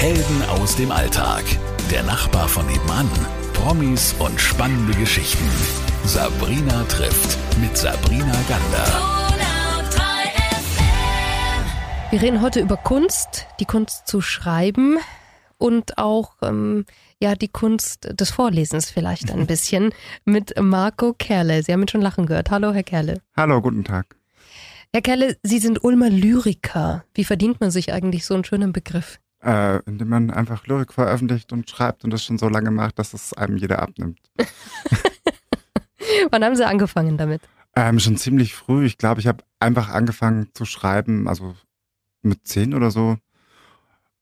Helden aus dem Alltag. Der Nachbar von nebenan. Promis und spannende Geschichten. Sabrina trifft mit Sabrina Gander. Wir reden heute über Kunst, die Kunst zu schreiben und auch ähm, ja die Kunst des Vorlesens vielleicht ein bisschen mit Marco Kerle. Sie haben ihn schon lachen gehört. Hallo, Herr Kerle. Hallo, guten Tag. Herr Kerle, Sie sind Ulmer Lyriker. Wie verdient man sich eigentlich so einen schönen Begriff? Äh, indem man einfach Lyrik veröffentlicht und schreibt und das schon so lange macht, dass es einem jeder abnimmt. Wann haben Sie angefangen damit? Ähm, schon ziemlich früh. Ich glaube, ich habe einfach angefangen zu schreiben, also mit zehn oder so.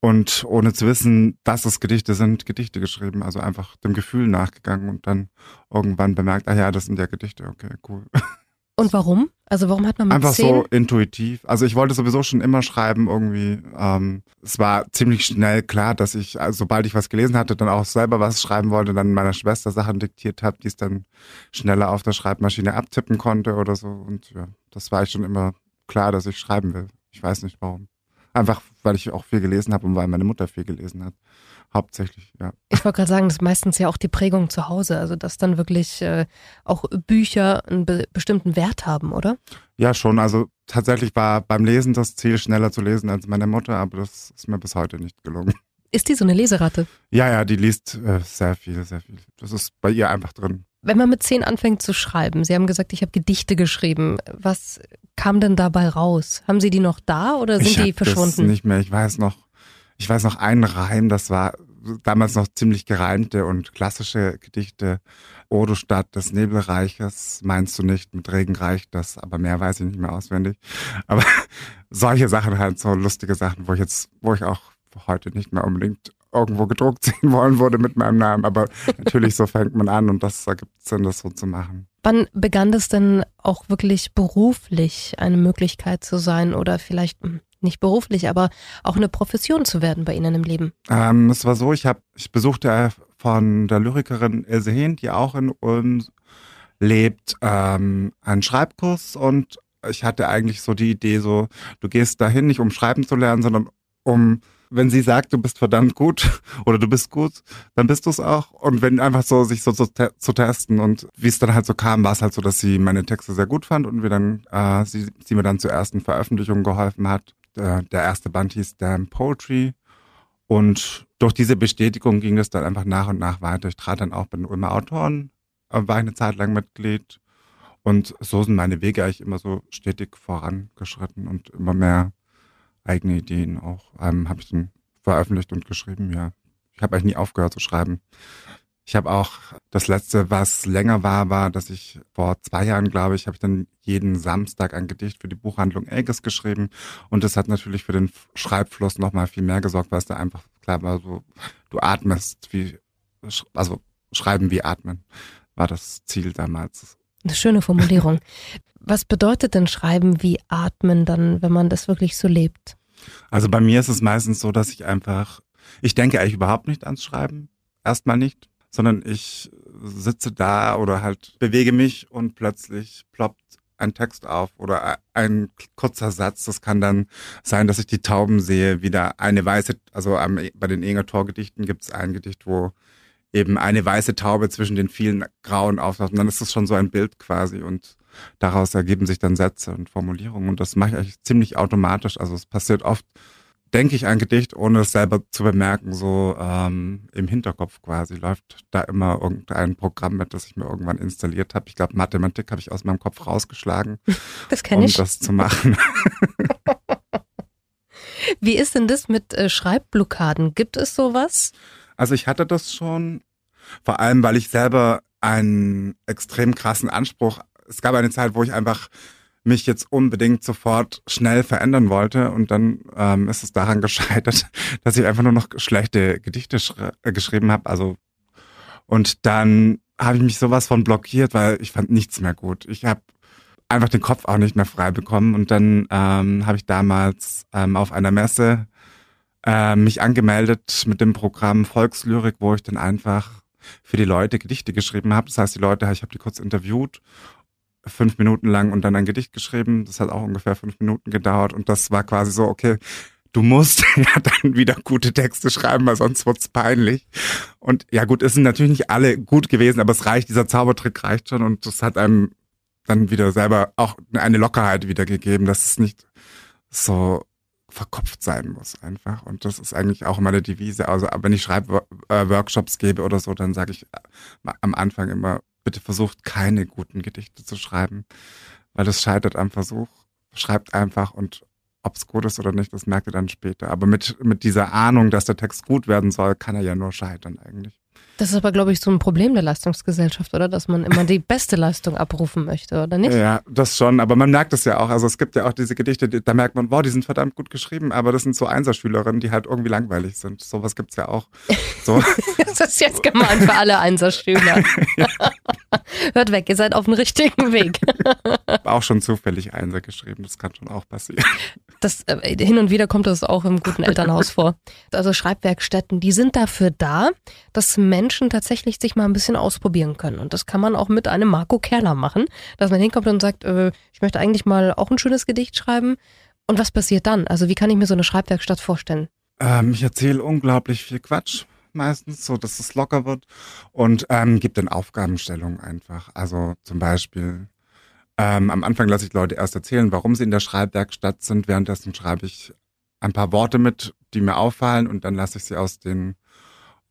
Und ohne zu wissen, dass es Gedichte sind, Gedichte geschrieben. Also einfach dem Gefühl nachgegangen und dann irgendwann bemerkt, ah ja, das sind ja Gedichte, okay, cool. Und warum? Also warum hat man mit Einfach 10? so intuitiv. Also ich wollte sowieso schon immer schreiben irgendwie. Ähm, es war ziemlich schnell klar, dass ich, also sobald ich was gelesen hatte, dann auch selber was schreiben wollte, dann meiner Schwester Sachen diktiert habe, die es dann schneller auf der Schreibmaschine abtippen konnte oder so. Und ja, das war ich schon immer klar, dass ich schreiben will. Ich weiß nicht warum. Einfach, weil ich auch viel gelesen habe und weil meine Mutter viel gelesen hat. Hauptsächlich, ja. Ich wollte gerade sagen, das ist meistens ja auch die Prägung zu Hause, also dass dann wirklich äh, auch Bücher einen be bestimmten Wert haben, oder? Ja, schon. Also tatsächlich war beim Lesen das Ziel, schneller zu lesen als meine Mutter, aber das ist mir bis heute nicht gelungen. Ist die so eine Leseratte? Ja, ja, die liest äh, sehr viel, sehr viel. Das ist bei ihr einfach drin. Wenn man mit zehn anfängt zu schreiben, Sie haben gesagt, ich habe Gedichte geschrieben. Was kam denn dabei raus? Haben Sie die noch da oder sind ich die hab Das verschwunden? nicht mehr. Ich weiß noch, ich weiß noch einen Reim, das war damals noch ziemlich gereimte und klassische Gedichte. O du Stadt des Nebelreiches, meinst du nicht, mit Regen reicht das, aber mehr weiß ich nicht mehr auswendig. Aber solche Sachen halt, so lustige Sachen, wo ich jetzt, wo ich auch heute nicht mehr unbedingt irgendwo gedruckt sehen wollen würde mit meinem Namen. Aber natürlich, so fängt man an und das ergibt Sinn, das so zu machen. Wann begann das denn auch wirklich beruflich eine Möglichkeit zu sein oder vielleicht hm, nicht beruflich, aber auch eine Profession zu werden bei Ihnen im Leben? Ähm, es war so, ich habe, ich besuchte äh, von der Lyrikerin Ilse Hehn, die auch in Ulm lebt, ähm, einen Schreibkurs und ich hatte eigentlich so die Idee, so, du gehst dahin nicht um schreiben zu lernen, sondern um, wenn sie sagt, du bist verdammt gut oder du bist gut, dann bist du es auch. Und wenn einfach so sich so, so te zu testen und wie es dann halt so kam, war es halt so, dass sie meine Texte sehr gut fand und wir dann, äh, sie, sie mir dann zur ersten Veröffentlichung geholfen hat. Der, erste Band hieß Damn Poetry. Und durch diese Bestätigung ging es dann einfach nach und nach weiter. Ich trat dann auch bei den Ulmer Autoren, äh, war eine Zeit lang Mitglied. Und so sind meine Wege eigentlich immer so stetig vorangeschritten und immer mehr eigene Ideen auch ähm, habe ich dann veröffentlicht und geschrieben, ja. Ich habe eigentlich nie aufgehört zu schreiben. Ich habe auch das letzte, was länger war, war, dass ich vor zwei Jahren, glaube ich, habe ich dann jeden Samstag ein Gedicht für die Buchhandlung Elges geschrieben. Und das hat natürlich für den Schreibfluss nochmal viel mehr gesorgt, weil es da einfach klar war, so, du atmest wie, also schreiben wie atmen, war das Ziel damals. Eine schöne Formulierung. Was bedeutet denn Schreiben wie Atmen dann, wenn man das wirklich so lebt? Also bei mir ist es meistens so, dass ich einfach, ich denke eigentlich überhaupt nicht ans Schreiben. Erstmal nicht sondern ich sitze da oder halt bewege mich und plötzlich ploppt ein Text auf oder ein kurzer Satz. Das kann dann sein, dass ich die Tauben sehe, wieder eine weiße, also bei den Enger Torgedichten gibt es ein Gedicht, wo eben eine weiße Taube zwischen den vielen grauen auftaucht. Und dann ist das schon so ein Bild quasi und daraus ergeben sich dann Sätze und Formulierungen. Und das mache ich eigentlich ziemlich automatisch. Also es passiert oft, denke ich ein Gedicht, ohne es selber zu bemerken, so ähm, im Hinterkopf quasi läuft da immer irgendein Programm mit, das ich mir irgendwann installiert habe. Ich glaube, Mathematik habe ich aus meinem Kopf rausgeschlagen, das um ich. das zu machen. Wie ist denn das mit äh, Schreibblockaden? Gibt es sowas? Also ich hatte das schon, vor allem, weil ich selber einen extrem krassen Anspruch. Es gab eine Zeit, wo ich einfach mich jetzt unbedingt sofort schnell verändern wollte und dann ähm, ist es daran gescheitert, dass ich einfach nur noch schlechte Gedichte äh, geschrieben habe. Also und dann habe ich mich sowas von blockiert, weil ich fand nichts mehr gut. Ich habe einfach den Kopf auch nicht mehr frei bekommen und dann ähm, habe ich damals ähm, auf einer Messe äh, mich angemeldet mit dem Programm Volkslyrik, wo ich dann einfach für die Leute Gedichte geschrieben habe. Das heißt, die Leute, ich habe die kurz interviewt fünf Minuten lang und dann ein Gedicht geschrieben. Das hat auch ungefähr fünf Minuten gedauert und das war quasi so, okay, du musst ja dann wieder gute Texte schreiben, weil sonst wird's peinlich. Und ja gut, es sind natürlich nicht alle gut gewesen, aber es reicht, dieser Zaubertrick reicht schon und das hat einem dann wieder selber auch eine Lockerheit wiedergegeben, dass es nicht so verkopft sein muss einfach. Und das ist eigentlich auch meine Devise. Also wenn ich Schreibworkshops gebe oder so, dann sage ich äh, am Anfang immer, bitte versucht keine guten Gedichte zu schreiben, weil das scheitert am Versuch. Schreibt einfach und ob es gut ist oder nicht, das merkt ihr dann später. Aber mit, mit dieser Ahnung, dass der Text gut werden soll, kann er ja nur scheitern eigentlich. Das ist aber, glaube ich, so ein Problem der Leistungsgesellschaft, oder? Dass man immer die beste Leistung abrufen möchte, oder nicht? Ja, das schon. Aber man merkt es ja auch. Also es gibt ja auch diese Gedichte, da merkt man, wow, die sind verdammt gut geschrieben, aber das sind so Einserschülerinnen, die halt irgendwie langweilig sind. Sowas gibt's ja auch. So. das ist jetzt gemein für alle Einserschüler. Hört weg, ihr seid auf dem richtigen Weg. auch schon zufällig Einser geschrieben, das kann schon auch passieren. Das, äh, hin und wieder kommt das auch im guten Elternhaus vor. Also Schreibwerkstätten, die sind dafür da, dass Menschen tatsächlich sich mal ein bisschen ausprobieren können. Und das kann man auch mit einem Marco Kerler machen, dass man hinkommt und sagt, äh, ich möchte eigentlich mal auch ein schönes Gedicht schreiben. Und was passiert dann? Also wie kann ich mir so eine Schreibwerkstatt vorstellen? Ähm, ich erzähle unglaublich viel Quatsch meistens, so dass es locker wird und ähm, gibt dann Aufgabenstellungen einfach. Also zum Beispiel ähm, am Anfang lasse ich Leute erst erzählen, warum sie in der Schreibwerkstatt sind. Währenddessen schreibe ich ein paar Worte mit, die mir auffallen und dann lasse ich sie aus den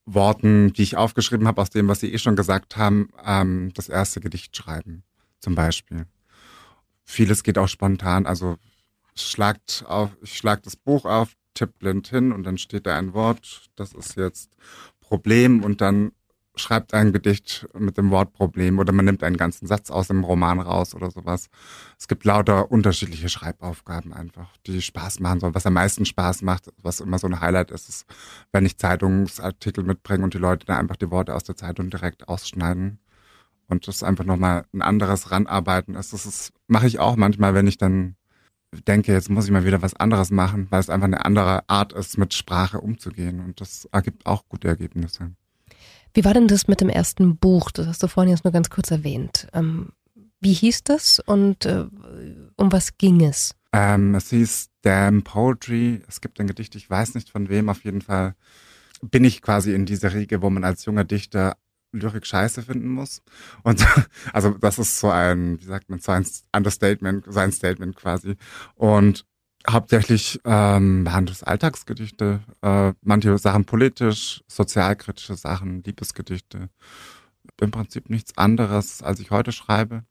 Worten, die ich aufgeschrieben habe, aus dem, was sie eh schon gesagt haben, ähm, das erste Gedicht schreiben, zum Beispiel. Vieles geht auch spontan, also schlagt auf, ich schlag das Buch auf, tipp blind hin und dann steht da ein Wort, das ist jetzt Problem und dann schreibt ein Gedicht mit dem Wort Problem oder man nimmt einen ganzen Satz aus dem Roman raus oder sowas. Es gibt lauter unterschiedliche Schreibaufgaben einfach, die Spaß machen sollen. Was am meisten Spaß macht, was immer so ein Highlight ist, ist, wenn ich Zeitungsartikel mitbringe und die Leute dann einfach die Worte aus der Zeitung direkt ausschneiden und das einfach nochmal ein anderes ranarbeiten ist. Das ist, mache ich auch manchmal, wenn ich dann denke, jetzt muss ich mal wieder was anderes machen, weil es einfach eine andere Art ist, mit Sprache umzugehen und das ergibt auch gute Ergebnisse. Wie war denn das mit dem ersten Buch? Das hast du vorhin jetzt nur ganz kurz erwähnt. Ähm, wie hieß das und äh, um was ging es? Ähm, es hieß Damn Poetry. Es gibt ein Gedicht, ich weiß nicht von wem, auf jeden Fall bin ich quasi in dieser Riege, wo man als junger Dichter Lyrik scheiße finden muss. Und also das ist so ein, wie sagt man, so ein Understatement, sein Statement quasi. Und hauptsächlich ähm, das Alltagsgedichte, äh, manche Sachen politisch, sozialkritische Sachen, Liebesgedichte. Im Prinzip nichts anderes, als ich heute schreibe.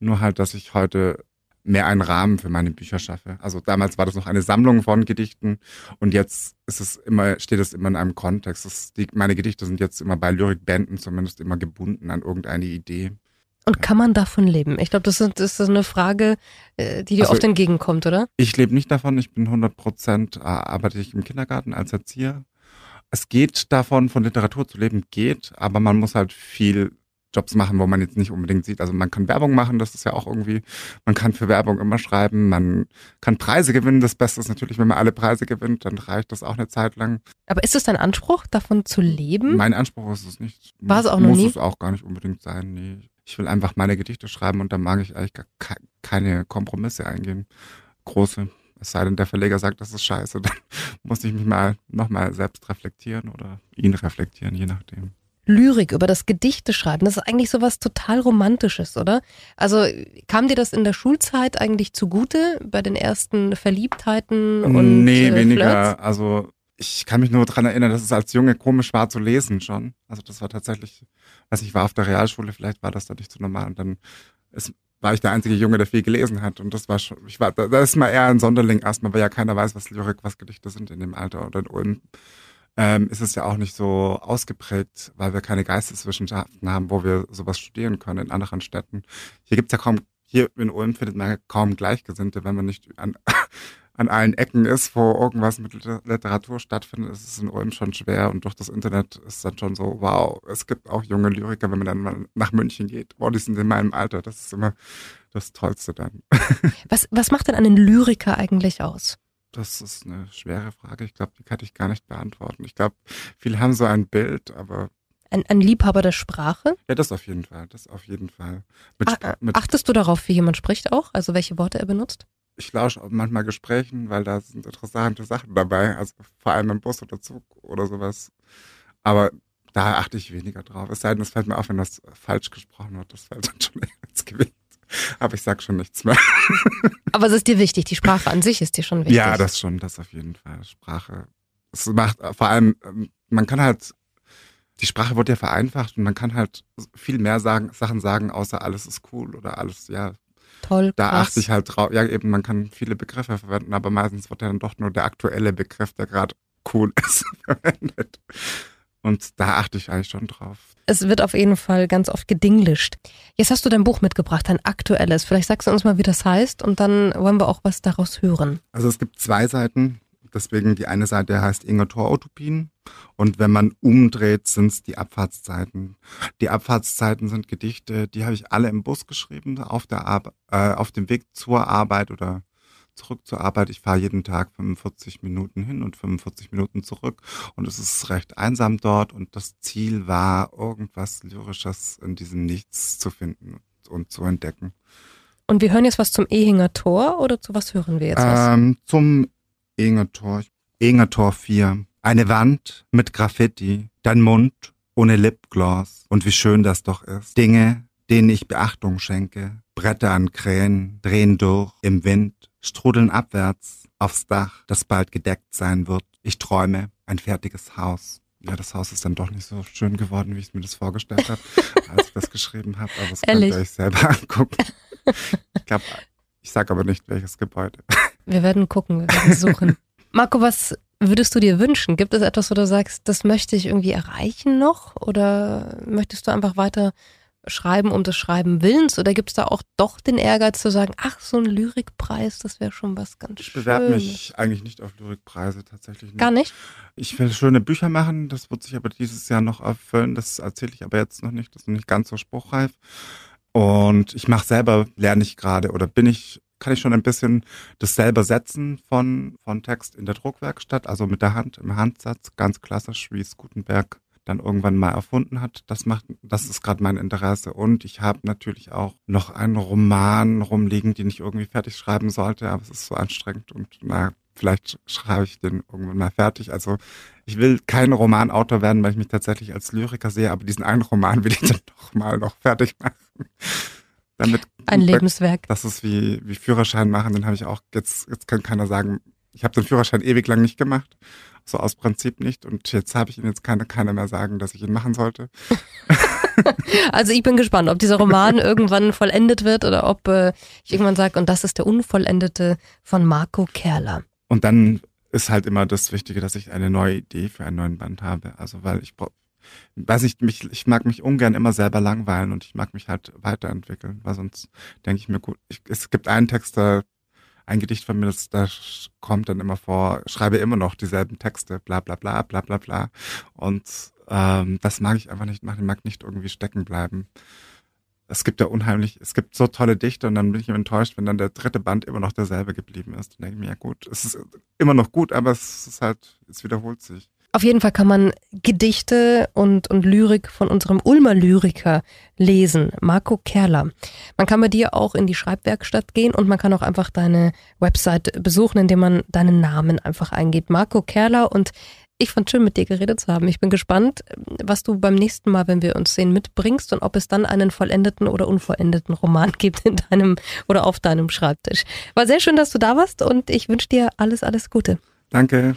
Nur halt, dass ich heute mehr einen Rahmen für meine Bücher schaffe. Also damals war das noch eine Sammlung von Gedichten und jetzt ist es immer, steht es immer in einem Kontext. Die, meine Gedichte sind jetzt immer bei Lyrikbänden zumindest immer gebunden an irgendeine Idee. Und kann man davon leben? Ich glaube, das, das, ist eine Frage, äh, die dir also, oft entgegenkommt, oder? Ich lebe nicht davon. Ich bin 100 Prozent, äh, arbeite ich im Kindergarten als Erzieher. Es geht davon, von Literatur zu leben, geht, aber man muss halt viel Jobs machen, wo man jetzt nicht unbedingt sieht. Also man kann Werbung machen, das ist ja auch irgendwie, man kann für Werbung immer schreiben, man kann Preise gewinnen. Das Beste ist natürlich, wenn man alle Preise gewinnt, dann reicht das auch eine Zeit lang. Aber ist es dein Anspruch, davon zu leben? Mein Anspruch ist es nicht. War es auch noch muss nie? Muss es auch gar nicht unbedingt sein, nee ich will einfach meine Gedichte schreiben und da mag ich eigentlich gar keine Kompromisse eingehen. Große. Es sei denn, der Verleger sagt, das ist scheiße, dann muss ich mich mal nochmal selbst reflektieren oder ihn reflektieren, je nachdem. Lyrik, über das Gedichte schreiben, das ist eigentlich sowas total Romantisches, oder? Also kam dir das in der Schulzeit eigentlich zugute bei den ersten Verliebtheiten und Nee, äh, weniger. Also ich kann mich nur dran erinnern, dass es als Junge komisch war zu lesen schon. Also das war tatsächlich, weiß ich war auf der Realschule, vielleicht war das da nicht so normal. Und dann ist, war ich der einzige Junge, der viel gelesen hat. Und das war schon, ich war, da ist mal eher ein Sonderling erstmal, weil ja keiner weiß, was Lyrik, was Gedichte sind in dem Alter. Und in Ulm ähm, ist es ja auch nicht so ausgeprägt, weil wir keine Geisteswissenschaften haben, wo wir sowas studieren können in anderen Städten. Hier gibt's ja kaum, hier in Ulm findet man kaum Gleichgesinnte, wenn man nicht an an allen Ecken ist, wo irgendwas mit Literatur stattfindet, ist es in Ulm schon schwer und durch das Internet ist dann schon so, wow, es gibt auch junge Lyriker, wenn man dann mal nach München geht. Wow, die sind in meinem Alter, das ist immer das Tollste dann. Was, was macht denn einen Lyriker eigentlich aus? Das ist eine schwere Frage. Ich glaube, die kann ich gar nicht beantworten. Ich glaube, viele haben so ein Bild, aber ein, ein Liebhaber der Sprache? Ja, das auf jeden Fall. Das auf jeden Fall. Mit, Ach, mit Achtest du darauf, wie jemand spricht auch? Also welche Worte er benutzt? Ich lausche auch manchmal Gesprächen, weil da sind interessante Sachen dabei, also vor allem im Bus oder Zug oder sowas. Aber da achte ich weniger drauf. Es sei denn, es fällt mir auf, wenn das falsch gesprochen wird. Das fällt dann schon ins Gewicht. Aber ich sag schon nichts mehr. Aber es ist dir wichtig, die Sprache an sich ist dir schon wichtig. Ja, das schon, das auf jeden Fall. Sprache. Es macht vor allem, ähm, man kann halt, die Sprache wird ja vereinfacht und man kann halt viel mehr sagen, Sachen sagen, außer alles ist cool oder alles, ja. Toll. Da krass. achte ich halt drauf. Ja, eben, man kann viele Begriffe verwenden, aber meistens wird dann doch nur der aktuelle Begriff, der gerade cool ist, verwendet. Und da achte ich eigentlich schon drauf. Es wird auf jeden Fall ganz oft gedinglischt. Jetzt hast du dein Buch mitgebracht, ein aktuelles. Vielleicht sagst du uns mal, wie das heißt und dann wollen wir auch was daraus hören. Also es gibt zwei Seiten. Deswegen die eine Seite heißt Inge Thor-Utopien und wenn man umdreht, sind es die Abfahrtszeiten. Die Abfahrtszeiten sind Gedichte, die habe ich alle im Bus geschrieben, auf, der Ar äh, auf dem Weg zur Arbeit oder zurück zur Arbeit. Ich fahre jeden Tag 45 Minuten hin und 45 Minuten zurück und es ist recht einsam dort und das Ziel war, irgendwas Lyrisches in diesem Nichts zu finden und zu entdecken. Und wir hören jetzt was zum Ehinger Tor oder zu was hören wir jetzt was? Ähm, zum Ingetor. Ingetor 4. Eine Wand mit Graffiti, dein Mund ohne Lipgloss und wie schön das doch ist. Dinge, denen ich Beachtung schenke. Bretter an Krähen drehen durch im Wind, strudeln abwärts aufs Dach, das bald gedeckt sein wird. Ich träume ein fertiges Haus. Ja, das Haus ist dann doch nicht so schön geworden, wie ich mir das vorgestellt habe, als ich das geschrieben habe. Aber das Ehrlich? könnt ihr euch selber angucken. Ich glaube, ich sage aber nicht, welches Gebäude. Wir werden gucken, wir werden suchen. Marco, was würdest du dir wünschen? Gibt es etwas, wo du sagst, das möchte ich irgendwie erreichen noch? Oder möchtest du einfach weiter schreiben um des Schreiben Willens? Oder gibt es da auch doch den Ehrgeiz zu sagen, ach, so ein Lyrikpreis, das wäre schon was ganz Ich bewerbe Schönes. mich eigentlich nicht auf Lyrikpreise, tatsächlich nicht. Gar nicht? Ich will schöne Bücher machen, das wird sich aber dieses Jahr noch erfüllen. Das erzähle ich aber jetzt noch nicht, das ist noch nicht ganz so spruchreif. Und ich mache selber, lerne ich gerade oder bin ich, kann ich schon ein bisschen das selber setzen von, von Text in der Druckwerkstatt, also mit der Hand, im Handsatz, ganz klassisch, wie es Gutenberg dann irgendwann mal erfunden hat. Das macht, das ist gerade mein Interesse. Und ich habe natürlich auch noch einen Roman rumliegen, den ich irgendwie fertig schreiben sollte, aber es ist so anstrengend und na, vielleicht schreibe ich den irgendwann mal fertig. Also ich will kein Romanautor werden, weil ich mich tatsächlich als Lyriker sehe, aber diesen einen Roman will ich dann doch mal noch fertig machen. Damit Ein Lebenswerk. das ist wie, wie Führerschein machen, den habe ich auch, jetzt, jetzt kann keiner sagen, ich habe den Führerschein ewig lang nicht gemacht, so aus Prinzip nicht und jetzt habe ich ihn, jetzt kann keiner mehr sagen, dass ich ihn machen sollte. Also ich bin gespannt, ob dieser Roman irgendwann vollendet wird oder ob äh, ich irgendwann sage, und das ist der Unvollendete von Marco Kerler. Und dann ist halt immer das Wichtige, dass ich eine neue Idee für einen neuen Band habe. Also weil ich weiß ich, mich, ich mag mich ungern immer selber langweilen und ich mag mich halt weiterentwickeln, weil sonst denke ich mir gut, ich, es gibt einen Text, da, ein Gedicht von mir, das, da kommt dann immer vor, schreibe immer noch dieselben Texte, bla bla bla, bla bla bla. Und ähm, das mag ich einfach nicht machen, ich mag nicht irgendwie stecken bleiben. Es gibt ja unheimlich, es gibt so tolle Dichter und dann bin ich enttäuscht, wenn dann der dritte Band immer noch derselbe geblieben ist. Dann denke ich mir, ja gut, es ist immer noch gut, aber es ist halt, es wiederholt sich. Auf jeden Fall kann man Gedichte und, und Lyrik von unserem Ulmer Lyriker lesen, Marco Kerler. Man kann bei dir auch in die Schreibwerkstatt gehen und man kann auch einfach deine Website besuchen, indem man deinen Namen einfach eingibt. Marco Kerler und ich fand schön, mit dir geredet zu haben. Ich bin gespannt, was du beim nächsten Mal, wenn wir uns sehen, mitbringst und ob es dann einen vollendeten oder unvollendeten Roman gibt in deinem oder auf deinem Schreibtisch. War sehr schön, dass du da warst und ich wünsche dir alles, alles Gute. Danke.